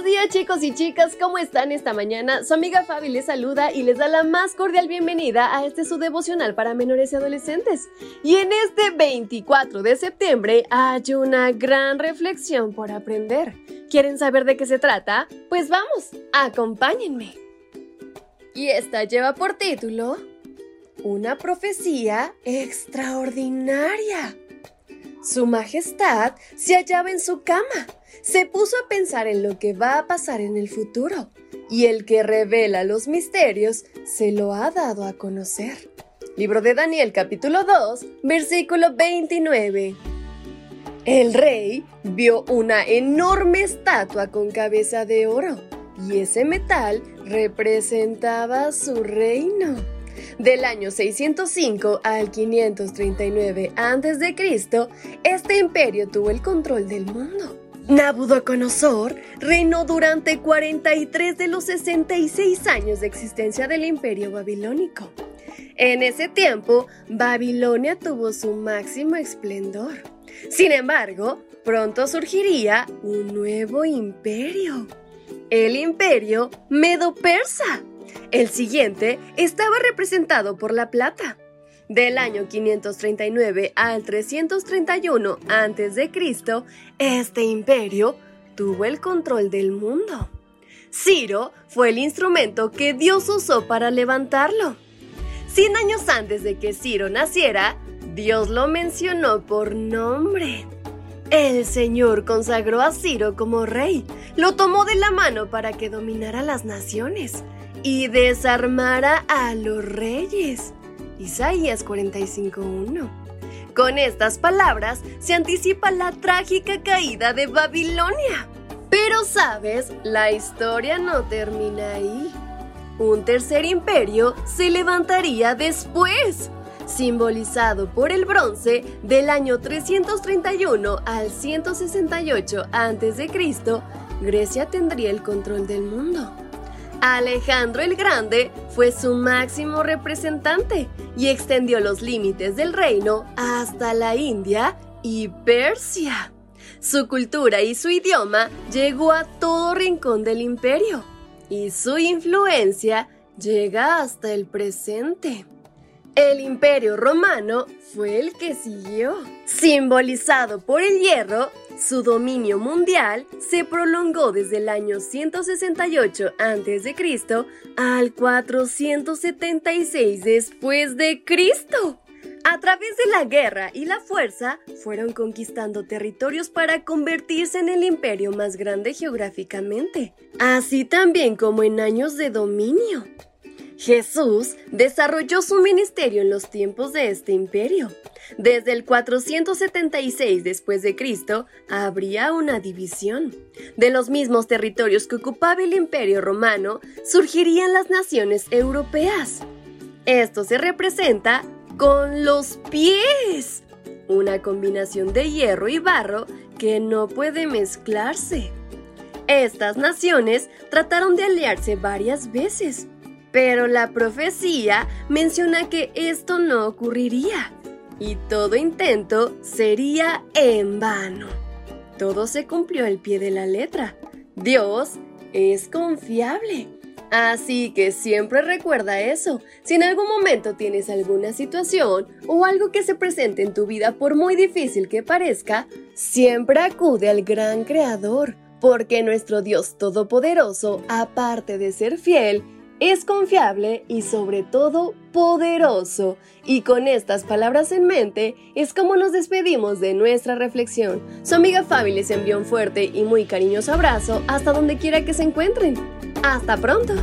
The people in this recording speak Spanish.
Buenos días chicos y chicas, ¿cómo están esta mañana? Su amiga Fabi les saluda y les da la más cordial bienvenida a este su devocional para menores y adolescentes. Y en este 24 de septiembre hay una gran reflexión por aprender. ¿Quieren saber de qué se trata? Pues vamos, acompáñenme. Y esta lleva por título Una profecía extraordinaria. Su Majestad se hallaba en su cama. Se puso a pensar en lo que va a pasar en el futuro, y el que revela los misterios se lo ha dado a conocer. Libro de Daniel capítulo 2, versículo 29. El rey vio una enorme estatua con cabeza de oro, y ese metal representaba su reino. Del año 605 al 539 a.C., este imperio tuvo el control del mundo. Nabucodonosor reinó durante 43 de los 66 años de existencia del imperio babilónico. En ese tiempo, Babilonia tuvo su máximo esplendor. Sin embargo, pronto surgiría un nuevo imperio, el imperio medo-persa. El siguiente estaba representado por la plata. Del año 539 al 331 a.C., este imperio tuvo el control del mundo. Ciro fue el instrumento que Dios usó para levantarlo. Cien años antes de que Ciro naciera, Dios lo mencionó por nombre. El Señor consagró a Ciro como rey, lo tomó de la mano para que dominara las naciones y desarmara a los reyes. Isaías 45.1. Con estas palabras se anticipa la trágica caída de Babilonia. Pero sabes, la historia no termina ahí. Un tercer imperio se levantaría después, simbolizado por el bronce del año 331 al 168 a.C., Grecia tendría el control del mundo. Alejandro el Grande fue su máximo representante y extendió los límites del reino hasta la India y Persia. Su cultura y su idioma llegó a todo rincón del imperio y su influencia llega hasta el presente. El imperio romano fue el que siguió. Simbolizado por el hierro, su dominio mundial se prolongó desde el año 168 a.C. al 476 después de Cristo. A través de la guerra y la fuerza, fueron conquistando territorios para convertirse en el imperio más grande geográficamente, así también como en años de dominio. Jesús desarrolló su ministerio en los tiempos de este imperio. Desde el 476 después de Cristo habría una división. De los mismos territorios que ocupaba el imperio romano surgirían las naciones europeas. Esto se representa con los pies, una combinación de hierro y barro que no puede mezclarse. Estas naciones trataron de aliarse varias veces, pero la profecía menciona que esto no ocurriría y todo intento sería en vano. Todo se cumplió al pie de la letra. Dios es confiable. Así que siempre recuerda eso. Si en algún momento tienes alguna situación o algo que se presente en tu vida por muy difícil que parezca, siempre acude al gran creador, porque nuestro Dios Todopoderoso, aparte de ser fiel, es confiable y sobre todo poderoso. Y con estas palabras en mente es como nos despedimos de nuestra reflexión. Su amiga Fabi les envió un fuerte y muy cariñoso abrazo hasta donde quiera que se encuentren. ¡Hasta pronto!